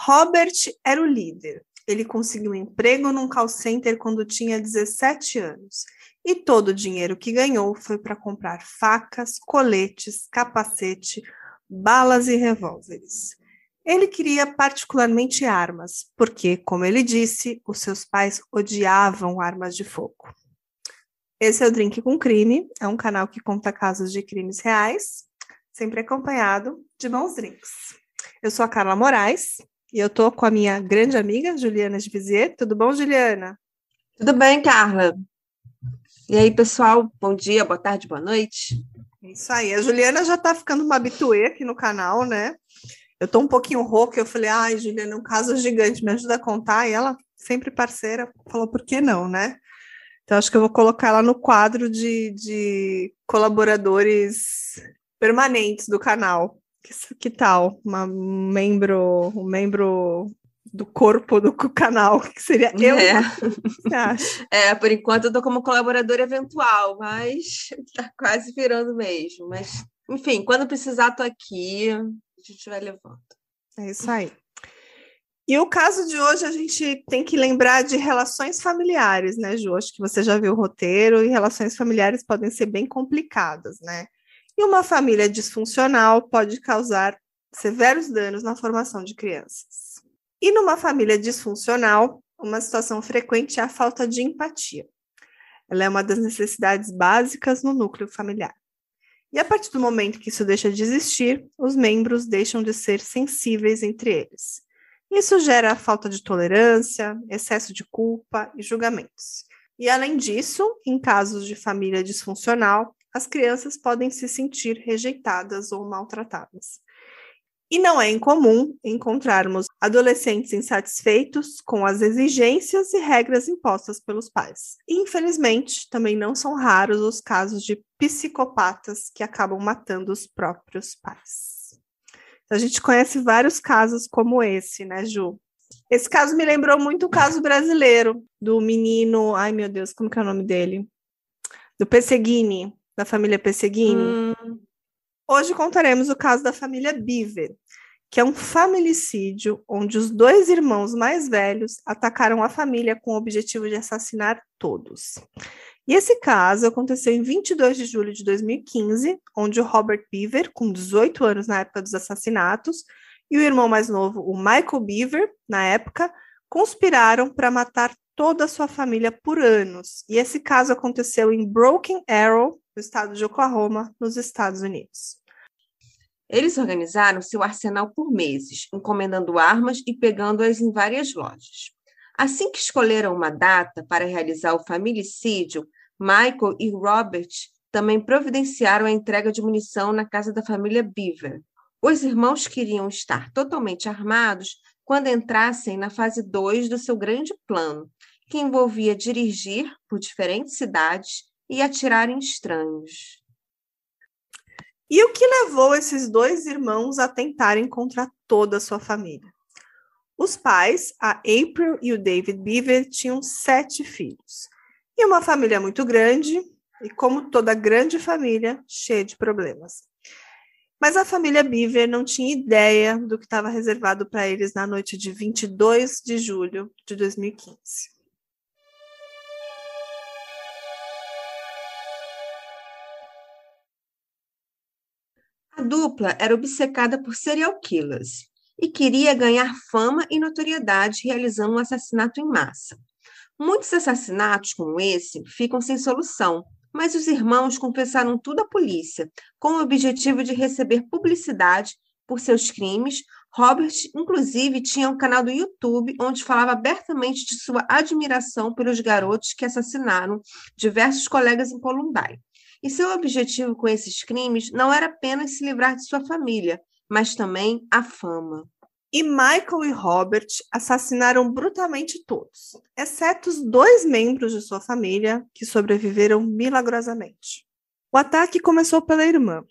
Robert era o líder. Ele conseguiu um emprego num call center quando tinha 17 anos. E todo o dinheiro que ganhou foi para comprar facas, coletes, capacete, balas e revólveres. Ele queria particularmente armas, porque, como ele disse, os seus pais odiavam armas de fogo. Esse é o Drink com Crime, é um canal que conta casos de crimes reais, sempre acompanhado de bons drinks. Eu sou a Carla Moraes e eu tô com a minha grande amiga Juliana de Vizier. Tudo bom, Juliana? Tudo bem, Carla. E aí, pessoal, bom dia, boa tarde, boa noite. Isso aí, a Juliana já tá ficando uma habituê aqui no canal, né? Eu tô um pouquinho rouca, eu falei, ai, Juliana, um caso gigante, me ajuda a contar, e ela, sempre parceira, falou, por que não, né? Então, acho que eu vou colocar ela no quadro de, de colaboradores permanentes do canal. Que, que tal? Uma, um membro, um membro do corpo do canal, que seria eu. É. é, por enquanto eu tô como colaborador eventual, mas tá quase virando mesmo. Mas, enfim, quando precisar, tô aqui a gente vai levando. É isso aí. E o caso de hoje a gente tem que lembrar de relações familiares, né, Ju? Acho que você já viu o roteiro e relações familiares podem ser bem complicadas, né? E uma família disfuncional pode causar severos danos na formação de crianças. E numa família disfuncional, uma situação frequente é a falta de empatia. Ela é uma das necessidades básicas no núcleo familiar. E a partir do momento que isso deixa de existir, os membros deixam de ser sensíveis entre eles. Isso gera falta de tolerância, excesso de culpa e julgamentos. E além disso, em casos de família disfuncional, as crianças podem se sentir rejeitadas ou maltratadas. E não é incomum encontrarmos adolescentes insatisfeitos com as exigências e regras impostas pelos pais. E, infelizmente, também não são raros os casos de psicopatas que acabam matando os próprios pais. Então, a gente conhece vários casos como esse, né, Ju? Esse caso me lembrou muito o caso brasileiro do menino, ai meu Deus, como que é o nome dele? Do Pesseguini, da família Pesseguini. Hum. Hoje contaremos o caso da família Beaver, que é um familicídio onde os dois irmãos mais velhos atacaram a família com o objetivo de assassinar todos. E esse caso aconteceu em 22 de julho de 2015, onde o Robert Beaver, com 18 anos na época dos assassinatos, e o irmão mais novo, o Michael Beaver, na época, conspiraram para matar toda a sua família por anos. E esse caso aconteceu em Broken Arrow, no estado de Oklahoma, nos Estados Unidos. Eles organizaram seu arsenal por meses, encomendando armas e pegando-as em várias lojas. Assim que escolheram uma data para realizar o familicídio, Michael e Robert também providenciaram a entrega de munição na casa da família Beaver. Os irmãos queriam estar totalmente armados quando entrassem na fase 2 do seu grande plano, que envolvia dirigir por diferentes cidades e atirar em estranhos. E o que levou esses dois irmãos a tentarem contra toda a sua família? Os pais, a April e o David Beaver, tinham sete filhos. E uma família muito grande, e como toda grande família, cheia de problemas. Mas a família Beaver não tinha ideia do que estava reservado para eles na noite de 22 de julho de 2015. Dupla era obcecada por serial killers e queria ganhar fama e notoriedade realizando um assassinato em massa. Muitos assassinatos como esse ficam sem solução, mas os irmãos confessaram tudo à polícia, com o objetivo de receber publicidade por seus crimes. Robert, inclusive, tinha um canal do YouTube onde falava abertamente de sua admiração pelos garotos que assassinaram diversos colegas em Columbine. E seu objetivo com esses crimes não era apenas se livrar de sua família, mas também a fama. E Michael e Robert assassinaram brutalmente todos, exceto os dois membros de sua família que sobreviveram milagrosamente. O ataque começou pela irmã.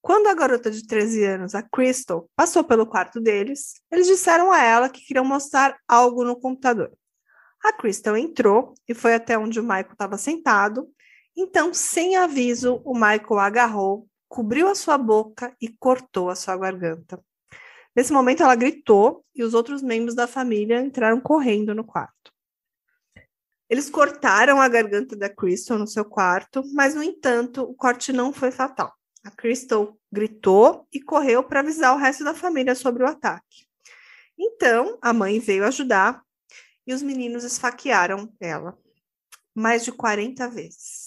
Quando a garota de 13 anos, a Crystal, passou pelo quarto deles, eles disseram a ela que queriam mostrar algo no computador. A Crystal entrou e foi até onde o Michael estava sentado então, sem aviso, o Michael agarrou, cobriu a sua boca e cortou a sua garganta. Nesse momento, ela gritou e os outros membros da família entraram correndo no quarto. Eles cortaram a garganta da Crystal no seu quarto, mas, no entanto, o corte não foi fatal. A Crystal gritou e correu para avisar o resto da família sobre o ataque. Então, a mãe veio ajudar e os meninos esfaquearam ela mais de 40 vezes.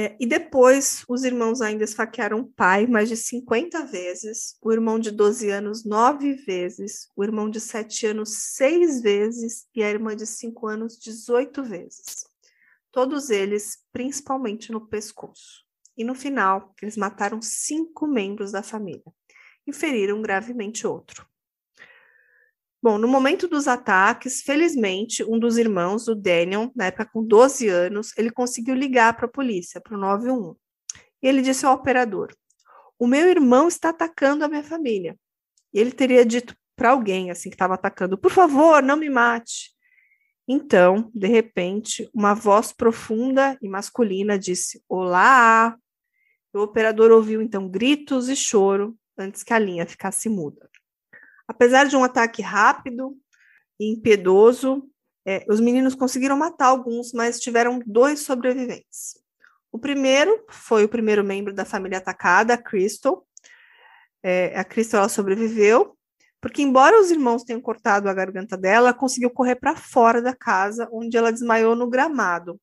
É, e depois, os irmãos ainda esfaquearam o pai mais de 50 vezes, o irmão de 12 anos nove vezes, o irmão de 7 anos seis vezes e a irmã de 5 anos 18 vezes. Todos eles, principalmente no pescoço. E no final, eles mataram cinco membros da família e feriram gravemente outro. Bom, no momento dos ataques, felizmente, um dos irmãos, o Daniel, na época com 12 anos, ele conseguiu ligar para a polícia, para o 911. E ele disse ao operador: O meu irmão está atacando a minha família. E ele teria dito para alguém assim que estava atacando: Por favor, não me mate. Então, de repente, uma voz profunda e masculina disse: Olá! O operador ouviu então gritos e choro antes que a linha ficasse muda. Apesar de um ataque rápido e impiedoso, é, os meninos conseguiram matar alguns, mas tiveram dois sobreviventes. O primeiro foi o primeiro membro da família atacada, a Crystal. É, a Crystal ela sobreviveu, porque, embora os irmãos tenham cortado a garganta dela, ela conseguiu correr para fora da casa, onde ela desmaiou no gramado.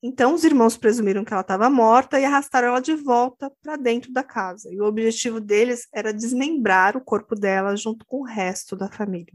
Então, os irmãos presumiram que ela estava morta e arrastaram ela de volta para dentro da casa. E o objetivo deles era desmembrar o corpo dela junto com o resto da família.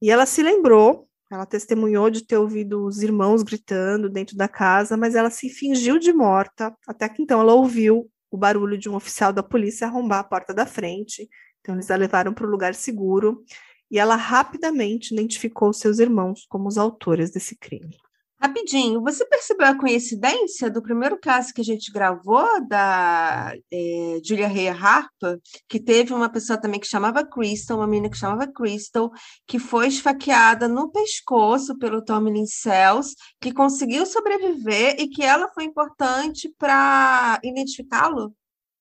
E ela se lembrou, ela testemunhou de ter ouvido os irmãos gritando dentro da casa, mas ela se fingiu de morta, até que então ela ouviu o barulho de um oficial da polícia arrombar a porta da frente. Então, eles a levaram para o lugar seguro e ela rapidamente identificou seus irmãos como os autores desse crime. Rapidinho, você percebeu a coincidência do primeiro caso que a gente gravou da é, Julia Ray Harper, que teve uma pessoa também que chamava Crystal, uma menina que chamava Crystal, que foi esfaqueada no pescoço pelo Tommy Cells, que conseguiu sobreviver e que ela foi importante para identificá-lo?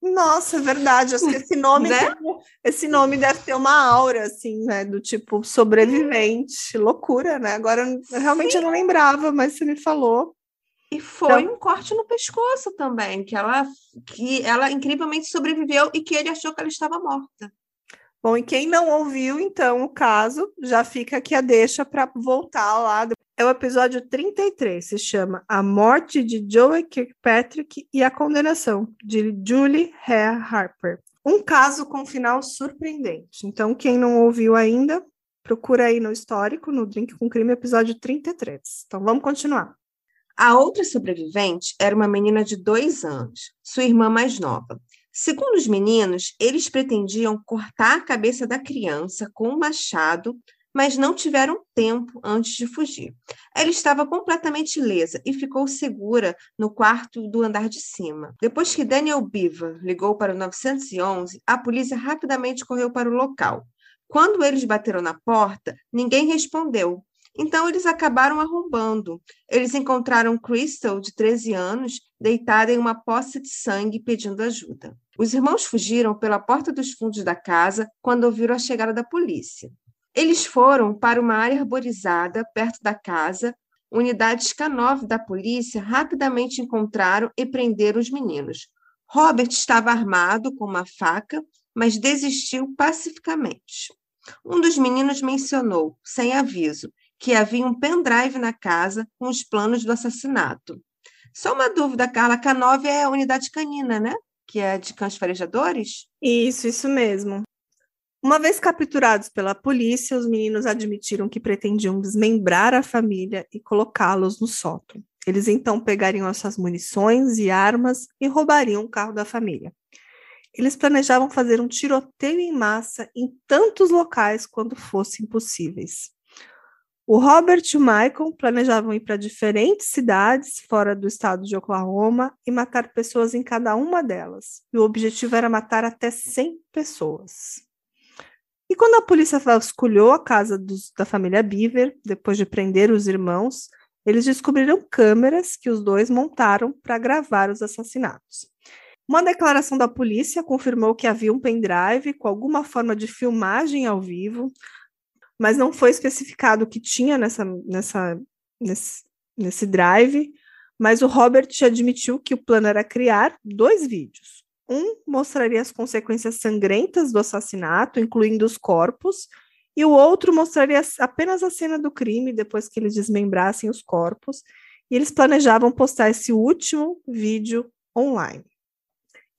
Nossa, é verdade. Acho que esse nome, né? esse nome deve ter uma aura, assim, né? Do tipo sobrevivente. Loucura, né? Agora, realmente Sim. eu não lembrava, mas você me falou. E foi então... um corte no pescoço também, que ela, que ela incrivelmente sobreviveu e que ele achou que ela estava morta. Bom, e quem não ouviu, então, o caso, já fica aqui a deixa para voltar lá é o episódio 33, se chama A Morte de Joey Kirkpatrick e a Condenação, de Julie Hare Harper. Um caso com final surpreendente. Então, quem não ouviu ainda, procura aí no histórico, no Drink com Crime, episódio 33. Então, vamos continuar. A outra sobrevivente era uma menina de dois anos, sua irmã mais nova. Segundo os meninos, eles pretendiam cortar a cabeça da criança com um machado mas não tiveram tempo antes de fugir. Ela estava completamente ilesa e ficou segura no quarto do andar de cima. Depois que Daniel Beaver ligou para o 911, a polícia rapidamente correu para o local. Quando eles bateram na porta, ninguém respondeu. Então eles acabaram arrombando. Eles encontraram Crystal, de 13 anos, deitada em uma poça de sangue pedindo ajuda. Os irmãos fugiram pela porta dos fundos da casa quando ouviram a chegada da polícia. Eles foram para uma área arborizada perto da casa. Unidades K9 da polícia rapidamente encontraram e prenderam os meninos. Robert estava armado com uma faca, mas desistiu pacificamente. Um dos meninos mencionou, sem aviso, que havia um pendrive na casa com os planos do assassinato. Só uma dúvida, Carla, K9 é a unidade canina, né? Que é de cães farejadores? Isso, isso mesmo. Uma vez capturados pela polícia, os meninos admitiram que pretendiam desmembrar a família e colocá-los no sótão. Eles então pegariam as suas munições e armas e roubariam o carro da família. Eles planejavam fazer um tiroteio em massa em tantos locais quanto fossem possíveis. O Robert e o Michael planejavam ir para diferentes cidades fora do estado de Oklahoma e matar pessoas em cada uma delas. E o objetivo era matar até 100 pessoas. E quando a polícia vasculhou a casa dos, da família Beaver, depois de prender os irmãos, eles descobriram câmeras que os dois montaram para gravar os assassinatos. Uma declaração da polícia confirmou que havia um pendrive com alguma forma de filmagem ao vivo, mas não foi especificado o que tinha nessa, nessa, nesse, nesse drive. Mas o Robert admitiu que o plano era criar dois vídeos. Um mostraria as consequências sangrentas do assassinato, incluindo os corpos, e o outro mostraria apenas a cena do crime depois que eles desmembrassem os corpos. E eles planejavam postar esse último vídeo online.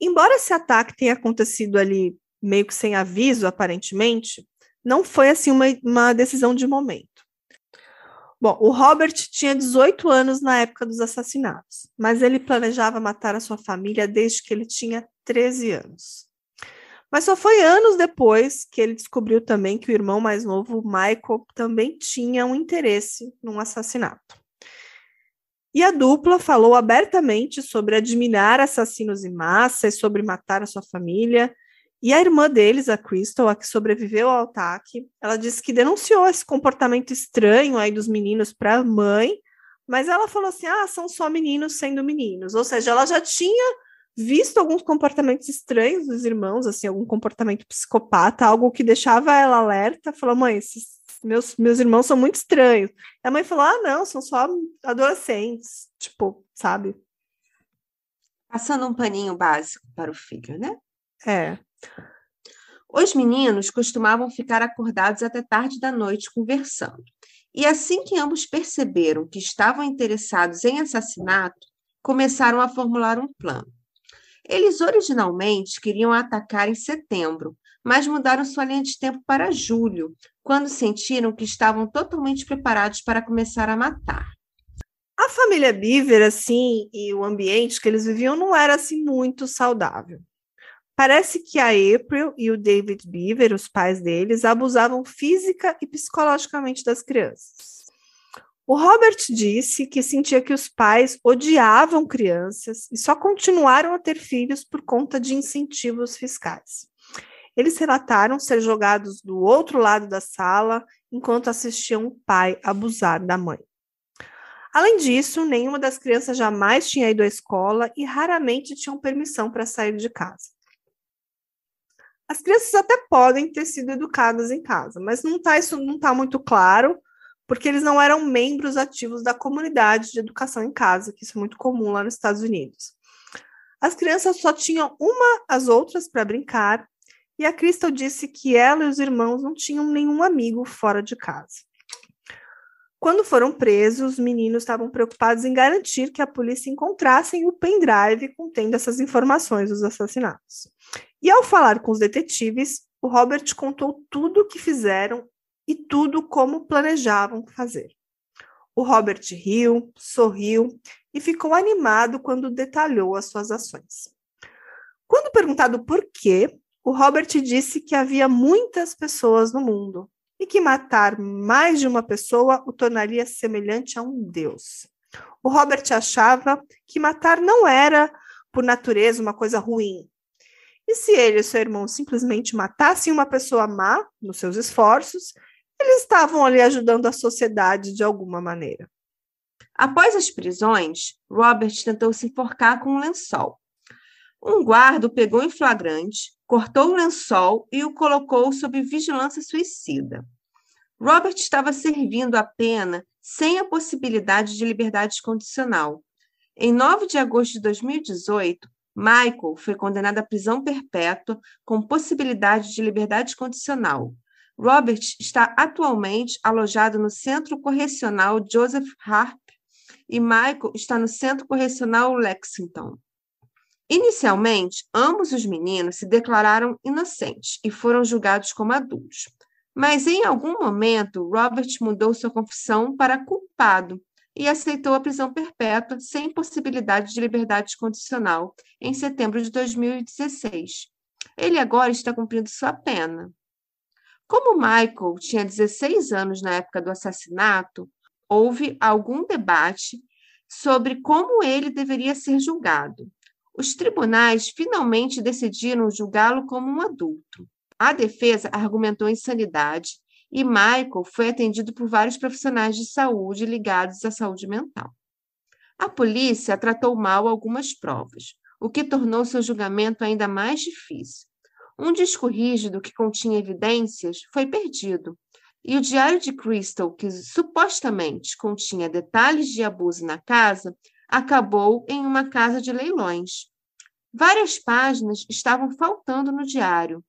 Embora esse ataque tenha acontecido ali meio que sem aviso, aparentemente, não foi assim uma, uma decisão de momento. Bom, o Robert tinha 18 anos na época dos assassinatos, mas ele planejava matar a sua família desde que ele tinha 13 anos. Mas só foi anos depois que ele descobriu também que o irmão mais novo, Michael, também tinha um interesse num assassinato. E a dupla falou abertamente sobre admirar assassinos em massa e sobre matar a sua família. E a irmã deles, a Crystal, a que sobreviveu ao ataque, ela disse que denunciou esse comportamento estranho aí dos meninos para a mãe, mas ela falou assim: ah, são só meninos sendo meninos. Ou seja, ela já tinha visto alguns comportamentos estranhos dos irmãos, assim, algum comportamento psicopata, algo que deixava ela alerta. Falou, mãe, esses meus, meus irmãos são muito estranhos. A mãe falou: ah, não, são só adolescentes, tipo, sabe? Passando um paninho básico para o filho, né? É. Os meninos costumavam ficar acordados até tarde da noite conversando. E assim que ambos perceberam que estavam interessados em assassinato, começaram a formular um plano. Eles originalmente queriam atacar em setembro, mas mudaram sua linha de tempo para julho, quando sentiram que estavam totalmente preparados para começar a matar. A família Beaver, assim, e o ambiente que eles viviam não era assim muito saudável. Parece que a April e o David Beaver, os pais deles, abusavam física e psicologicamente das crianças. O Robert disse que sentia que os pais odiavam crianças e só continuaram a ter filhos por conta de incentivos fiscais. Eles relataram ser jogados do outro lado da sala enquanto assistiam o pai abusar da mãe. Além disso, nenhuma das crianças jamais tinha ido à escola e raramente tinham permissão para sair de casa. As crianças até podem ter sido educadas em casa, mas não tá, isso não está muito claro, porque eles não eram membros ativos da comunidade de educação em casa, que isso é muito comum lá nos Estados Unidos. As crianças só tinham uma às outras para brincar e a Crystal disse que ela e os irmãos não tinham nenhum amigo fora de casa. Quando foram presos, os meninos estavam preocupados em garantir que a polícia encontrasse o pendrive contendo essas informações dos assassinatos. E ao falar com os detetives, o Robert contou tudo o que fizeram e tudo como planejavam fazer. O Robert riu, sorriu e ficou animado quando detalhou as suas ações. Quando perguntado por quê, o Robert disse que havia muitas pessoas no mundo e que matar mais de uma pessoa o tornaria semelhante a um deus. O Robert achava que matar não era, por natureza, uma coisa ruim. E se ele e seu irmão simplesmente matassem uma pessoa má nos seus esforços, eles estavam ali ajudando a sociedade de alguma maneira. Após as prisões, Robert tentou se enforcar com um lençol. Um guarda o pegou em flagrante, cortou o lençol e o colocou sob vigilância suicida. Robert estava servindo a pena sem a possibilidade de liberdade condicional. Em 9 de agosto de 2018, Michael foi condenado à prisão perpétua com possibilidade de liberdade condicional. Robert está atualmente alojado no Centro Correcional Joseph Harp e Michael está no Centro Correcional Lexington. Inicialmente, ambos os meninos se declararam inocentes e foram julgados como adultos. Mas em algum momento, Robert mudou sua confissão para culpado e aceitou a prisão perpétua sem possibilidade de liberdade condicional em setembro de 2016. Ele agora está cumprindo sua pena. Como Michael tinha 16 anos na época do assassinato, houve algum debate sobre como ele deveria ser julgado. Os tribunais finalmente decidiram julgá-lo como um adulto. A defesa argumentou insanidade e Michael foi atendido por vários profissionais de saúde ligados à saúde mental. A polícia tratou mal algumas provas. o que tornou seu julgamento ainda mais difícil. Um disco rígido que continha evidências foi perdido, e o diário de Crystal, que supostamente continha detalhes de abuso na casa, acabou em uma casa de leilões. Várias páginas estavam faltando no diário.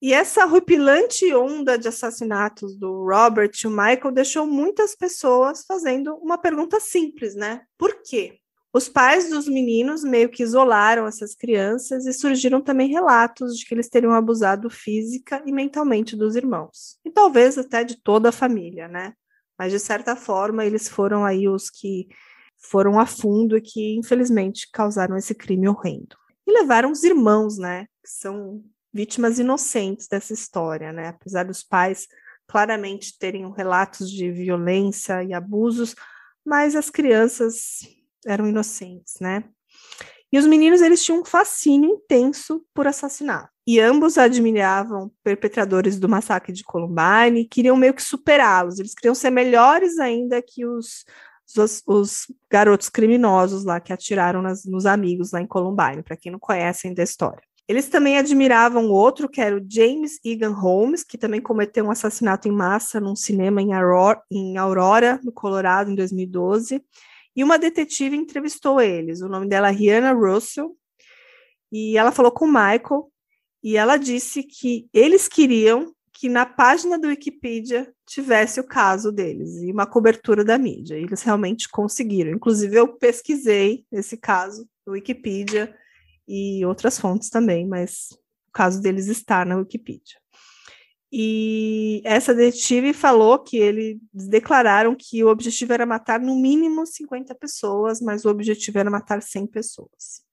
E essa horripilante onda de assassinatos do Robert e o Michael deixou muitas pessoas fazendo uma pergunta simples, né? Por quê? Os pais dos meninos meio que isolaram essas crianças e surgiram também relatos de que eles teriam abusado física e mentalmente dos irmãos. E talvez até de toda a família, né? Mas de certa forma eles foram aí os que foram a fundo e que infelizmente causaram esse crime horrendo. E levaram os irmãos, né? Que são vítimas inocentes dessa história, né? Apesar dos pais claramente terem relatos de violência e abusos, mas as crianças eram inocentes, né? E os meninos eles tinham um fascínio intenso por assassinato. E ambos admiravam perpetradores do massacre de Columbine e queriam meio que superá-los. Eles queriam ser melhores ainda que os, os, os garotos criminosos lá que atiraram nas, nos amigos lá em Columbine, para quem não conhece ainda a história. Eles também admiravam outro, que era o James Egan Holmes, que também cometeu um assassinato em massa num cinema em Aurora, em Aurora no Colorado, em 2012. E uma detetive entrevistou eles. O nome dela é Rihanna Russell. E ela falou com o Michael. E ela disse que eles queriam que na página do Wikipedia tivesse o caso deles e uma cobertura da mídia. E eles realmente conseguiram. Inclusive, eu pesquisei esse caso no Wikipedia e outras fontes também, mas o caso deles está na Wikipedia. E essa detetive falou que eles declararam que o objetivo era matar no mínimo 50 pessoas, mas o objetivo era matar 100 pessoas.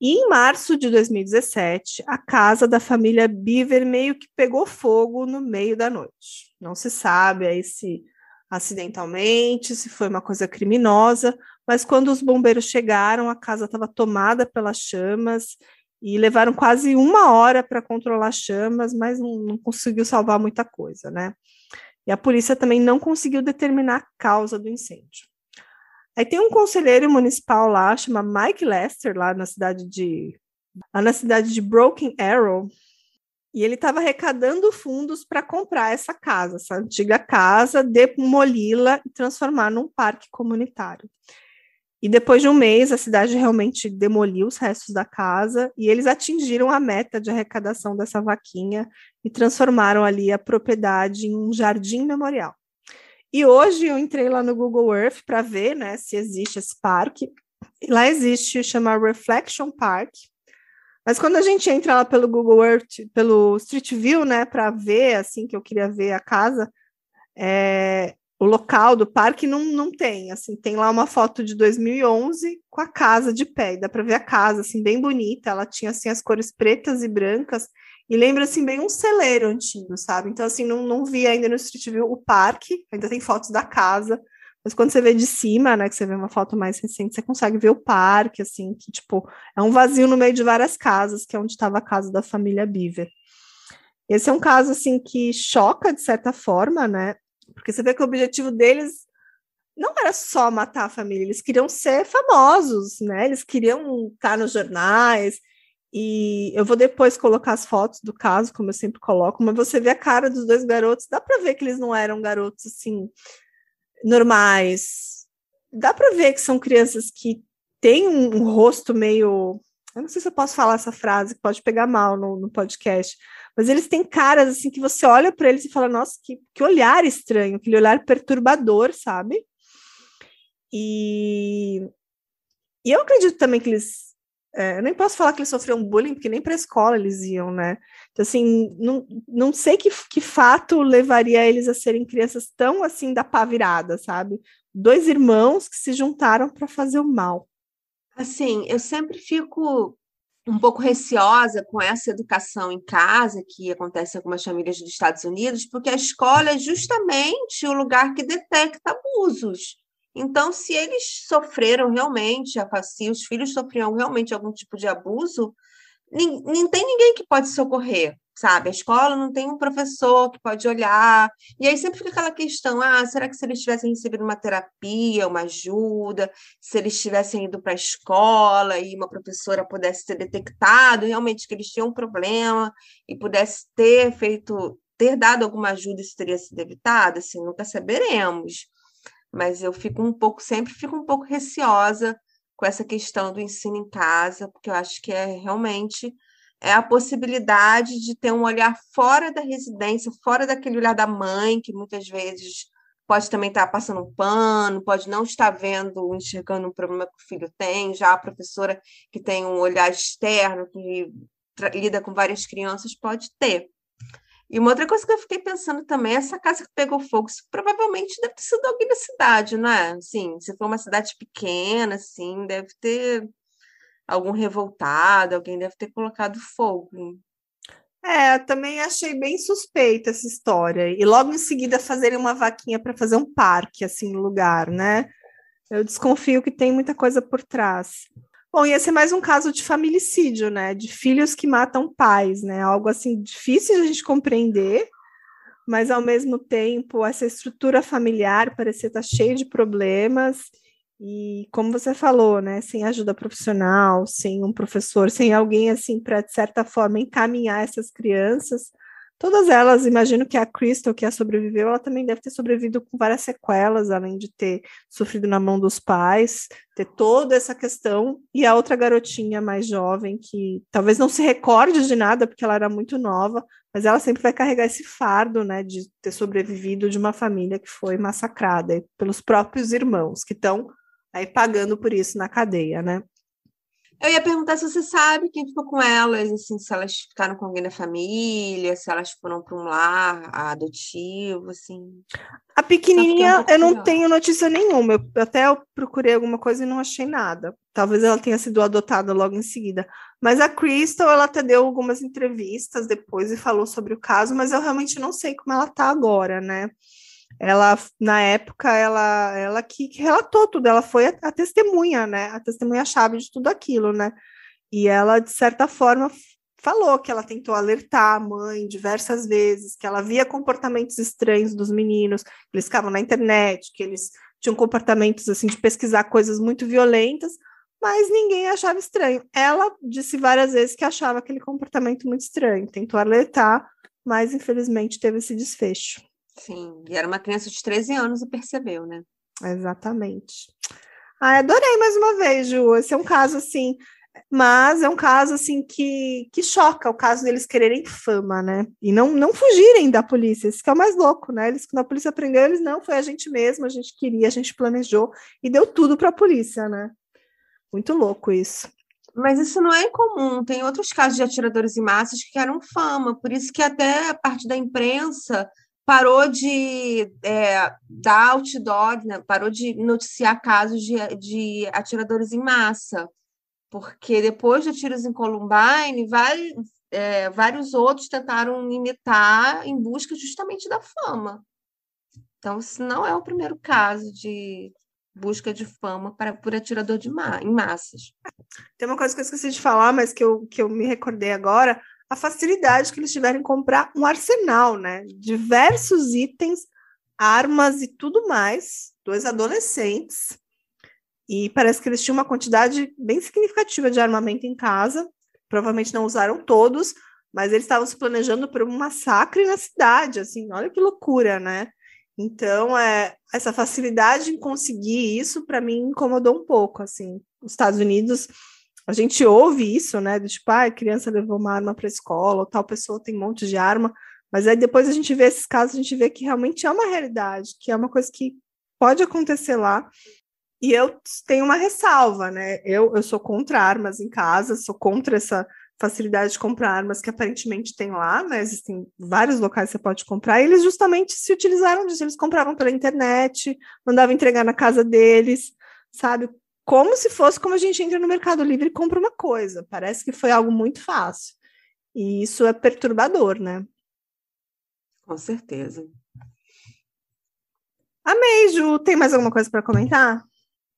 E em março de 2017, a casa da família Beaver meio que pegou fogo no meio da noite. Não se sabe aí se acidentalmente, se foi uma coisa criminosa, mas quando os bombeiros chegaram, a casa estava tomada pelas chamas e levaram quase uma hora para controlar chamas, mas não, não, conseguiu salvar muita coisa, né? E a polícia também não conseguiu determinar a causa do incêndio. Aí tem um conselheiro municipal lá, chama Mike Lester, lá na cidade de lá na cidade de Broken Arrow, e ele estava arrecadando fundos para comprar essa casa, essa antiga casa, demoli-la e transformar num parque comunitário. E depois de um mês, a cidade realmente demoliu os restos da casa e eles atingiram a meta de arrecadação dessa vaquinha e transformaram ali a propriedade em um jardim memorial. E hoje eu entrei lá no Google Earth para ver né, se existe esse parque. E lá existe, chama Reflection Park. Mas quando a gente entra lá pelo Google Earth, pelo Street View, né, para ver, assim, que eu queria ver a casa, é, o local do parque não, não tem, assim, tem lá uma foto de 2011 com a casa de pé, dá para ver a casa, assim, bem bonita, ela tinha, assim, as cores pretas e brancas, e lembra, assim, bem um celeiro antigo, sabe? Então, assim, não, não vi ainda no Street View o parque, ainda tem fotos da casa, mas quando você vê de cima, né, que você vê uma foto mais recente, você consegue ver o parque, assim, que, tipo, é um vazio no meio de várias casas, que é onde estava a casa da família Beaver. Esse é um caso, assim, que choca, de certa forma, né, porque você vê que o objetivo deles não era só matar a família, eles queriam ser famosos, né? Eles queriam estar nos jornais. E eu vou depois colocar as fotos do caso, como eu sempre coloco, mas você vê a cara dos dois garotos, dá para ver que eles não eram garotos assim normais. Dá para ver que são crianças que têm um, um, rosto meio, eu não sei se eu posso falar essa frase, pode pegar mal no, no podcast, mas eles têm caras assim que você olha para eles e fala, nossa, que, que olhar estranho, aquele olhar perturbador, sabe? E, e eu acredito também que eles. É, eu nem posso falar que eles sofreram bullying, porque nem para a escola eles iam, né? Então, assim, não, não sei que, que fato levaria eles a serem crianças tão assim da pá virada, sabe? Dois irmãos que se juntaram para fazer o mal. Assim, eu sempre fico um pouco receosa com essa educação em casa que acontece em algumas famílias dos Estados Unidos, porque a escola é justamente o lugar que detecta abusos. Então, se eles sofreram realmente, se os filhos sofriam realmente algum tipo de abuso, não tem ninguém que pode socorrer. sabe? A escola não tem um professor que pode olhar. E aí sempre fica aquela questão: ah, será que se eles tivessem recebido uma terapia, uma ajuda, se eles tivessem ido para a escola e uma professora pudesse ter detectado realmente que eles tinham um problema e pudesse ter feito, ter dado alguma ajuda, isso teria sido evitado? Assim, nunca saberemos. Mas eu fico um pouco, sempre fico um pouco receosa com essa questão do ensino em casa, porque eu acho que é realmente é a possibilidade de ter um olhar fora da residência, fora daquele olhar da mãe, que muitas vezes pode também estar passando um pano, pode não estar vendo, enxergando um problema que o filho tem, já a professora que tem um olhar externo, que lida com várias crianças, pode ter. E uma outra coisa que eu fiquei pensando também, essa casa que pegou fogo, provavelmente deve ter sido alguém da cidade, não é? Assim, se for uma cidade pequena, assim, deve ter algum revoltado, alguém deve ter colocado fogo. É, também achei bem suspeita essa história. E logo em seguida fazerem uma vaquinha para fazer um parque assim no lugar, né? Eu desconfio que tem muita coisa por trás. Bom, ia ser mais um caso de familicídio, né? De filhos que matam pais, né? Algo assim difícil de a gente compreender, mas ao mesmo tempo essa estrutura familiar parecia estar cheia de problemas e como você falou, né, sem ajuda profissional, sem um professor, sem alguém assim para de certa forma encaminhar essas crianças, todas elas, imagino que a Crystal, que a sobreviveu, ela também deve ter sobrevivido com várias sequelas, além de ter sofrido na mão dos pais, ter toda essa questão, e a outra garotinha mais jovem, que talvez não se recorde de nada, porque ela era muito nova, mas ela sempre vai carregar esse fardo, né, de ter sobrevivido de uma família que foi massacrada pelos próprios irmãos, que estão aí pagando por isso na cadeia, né? Eu ia perguntar se você sabe quem ficou com elas, assim, se elas ficaram com alguém da família, se elas foram para um lar adotivo, assim. A pequenininha, um eu não tenho notícia nenhuma. Eu até eu procurei alguma coisa e não achei nada. Talvez ela tenha sido adotada logo em seguida. Mas a Crystal, ela até deu algumas entrevistas depois e falou sobre o caso, mas eu realmente não sei como ela tá agora, né? Ela na época ela ela que, que relatou tudo, ela foi a, a testemunha, né? A testemunha chave de tudo aquilo, né? E ela de certa forma falou que ela tentou alertar a mãe diversas vezes, que ela via comportamentos estranhos dos meninos, que eles ficavam na internet, que eles tinham comportamentos assim de pesquisar coisas muito violentas, mas ninguém achava estranho. Ela disse várias vezes que achava aquele comportamento muito estranho, tentou alertar, mas infelizmente teve esse desfecho. Sim, e era uma criança de 13 anos e percebeu, né? Exatamente. Ah, adorei mais uma vez, Ju. Esse é um caso assim, mas é um caso assim que, que choca o caso deles quererem fama, né? E não, não fugirem da polícia. Isso que é o mais louco, né? Eles, quando a polícia prendeu, eles não, foi a gente mesmo, a gente queria, a gente planejou e deu tudo para a polícia, né? Muito louco isso. Mas isso não é incomum. Tem outros casos de atiradores em massas que querem fama, por isso que até a parte da imprensa parou de é, dar outdoor, né? parou de noticiar casos de, de atiradores em massa, porque depois de tiros em Columbine, vários, é, vários outros tentaram imitar em busca justamente da fama. Então, esse não é o primeiro caso de busca de fama para, por atirador de ma em massas. Tem uma coisa que eu esqueci de falar, mas que eu, que eu me recordei agora a facilidade que eles tiveram em comprar um arsenal, né? Diversos itens, armas e tudo mais, dois adolescentes. E parece que eles tinham uma quantidade bem significativa de armamento em casa. Provavelmente não usaram todos, mas eles estavam se planejando para um massacre na cidade, assim, olha que loucura, né? Então, é, essa facilidade em conseguir isso, para mim, incomodou um pouco, assim. Os Estados Unidos a gente ouve isso, né? Do tipo, ah, a criança levou uma arma para a escola, ou tal pessoa tem um monte de arma, mas aí depois a gente vê esses casos, a gente vê que realmente é uma realidade, que é uma coisa que pode acontecer lá. E eu tenho uma ressalva, né? Eu, eu sou contra armas em casa, sou contra essa facilidade de comprar armas que aparentemente tem lá, né? Existem vários locais que você pode comprar, e eles justamente se utilizaram disso, eles compravam pela internet, mandavam entregar na casa deles, sabe? Como se fosse como a gente entra no Mercado Livre e compra uma coisa. Parece que foi algo muito fácil. E isso é perturbador, né? Com certeza. Amei, Ju. Tem mais alguma coisa para comentar?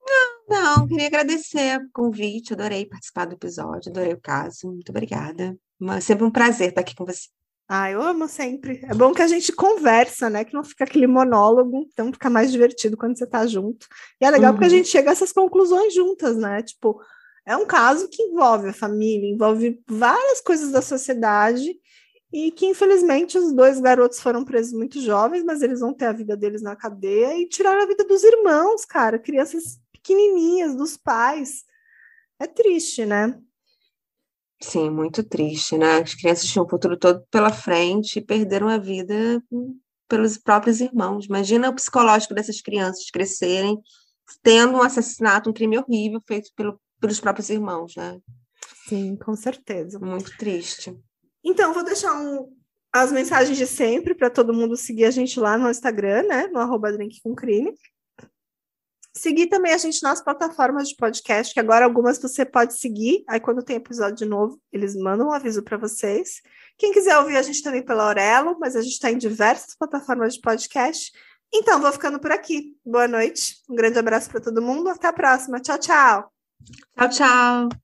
Não, não. Queria agradecer o convite. Adorei participar do episódio. Adorei o caso. Muito obrigada. Mas sempre um prazer estar aqui com você. Ah, eu amo sempre. É bom que a gente conversa, né? Que não fica aquele monólogo, então fica mais divertido quando você tá junto. E é legal uhum. porque a uhum. gente chega a essas conclusões juntas, né? Tipo, é um caso que envolve a família, envolve várias coisas da sociedade e que infelizmente os dois garotos foram presos muito jovens, mas eles vão ter a vida deles na cadeia e tiraram a vida dos irmãos, cara, crianças pequenininhas, dos pais. É triste, né? Sim, muito triste, né? As crianças tinham o futuro todo pela frente e perderam a vida pelos próprios irmãos. Imagina o psicológico dessas crianças crescerem tendo um assassinato, um crime horrível feito pelo, pelos próprios irmãos, né? Sim, com certeza. Muito triste. Então, vou deixar um, as mensagens de sempre para todo mundo seguir a gente lá no Instagram, né? No arroba Drink com Crime. Seguir também a gente nas plataformas de podcast, que agora algumas você pode seguir. Aí, quando tem episódio novo, eles mandam um aviso para vocês. Quem quiser ouvir a gente também pela Aurelo, mas a gente está em diversas plataformas de podcast. Então, vou ficando por aqui. Boa noite. Um grande abraço para todo mundo. Até a próxima. Tchau, tchau. Tchau, tchau.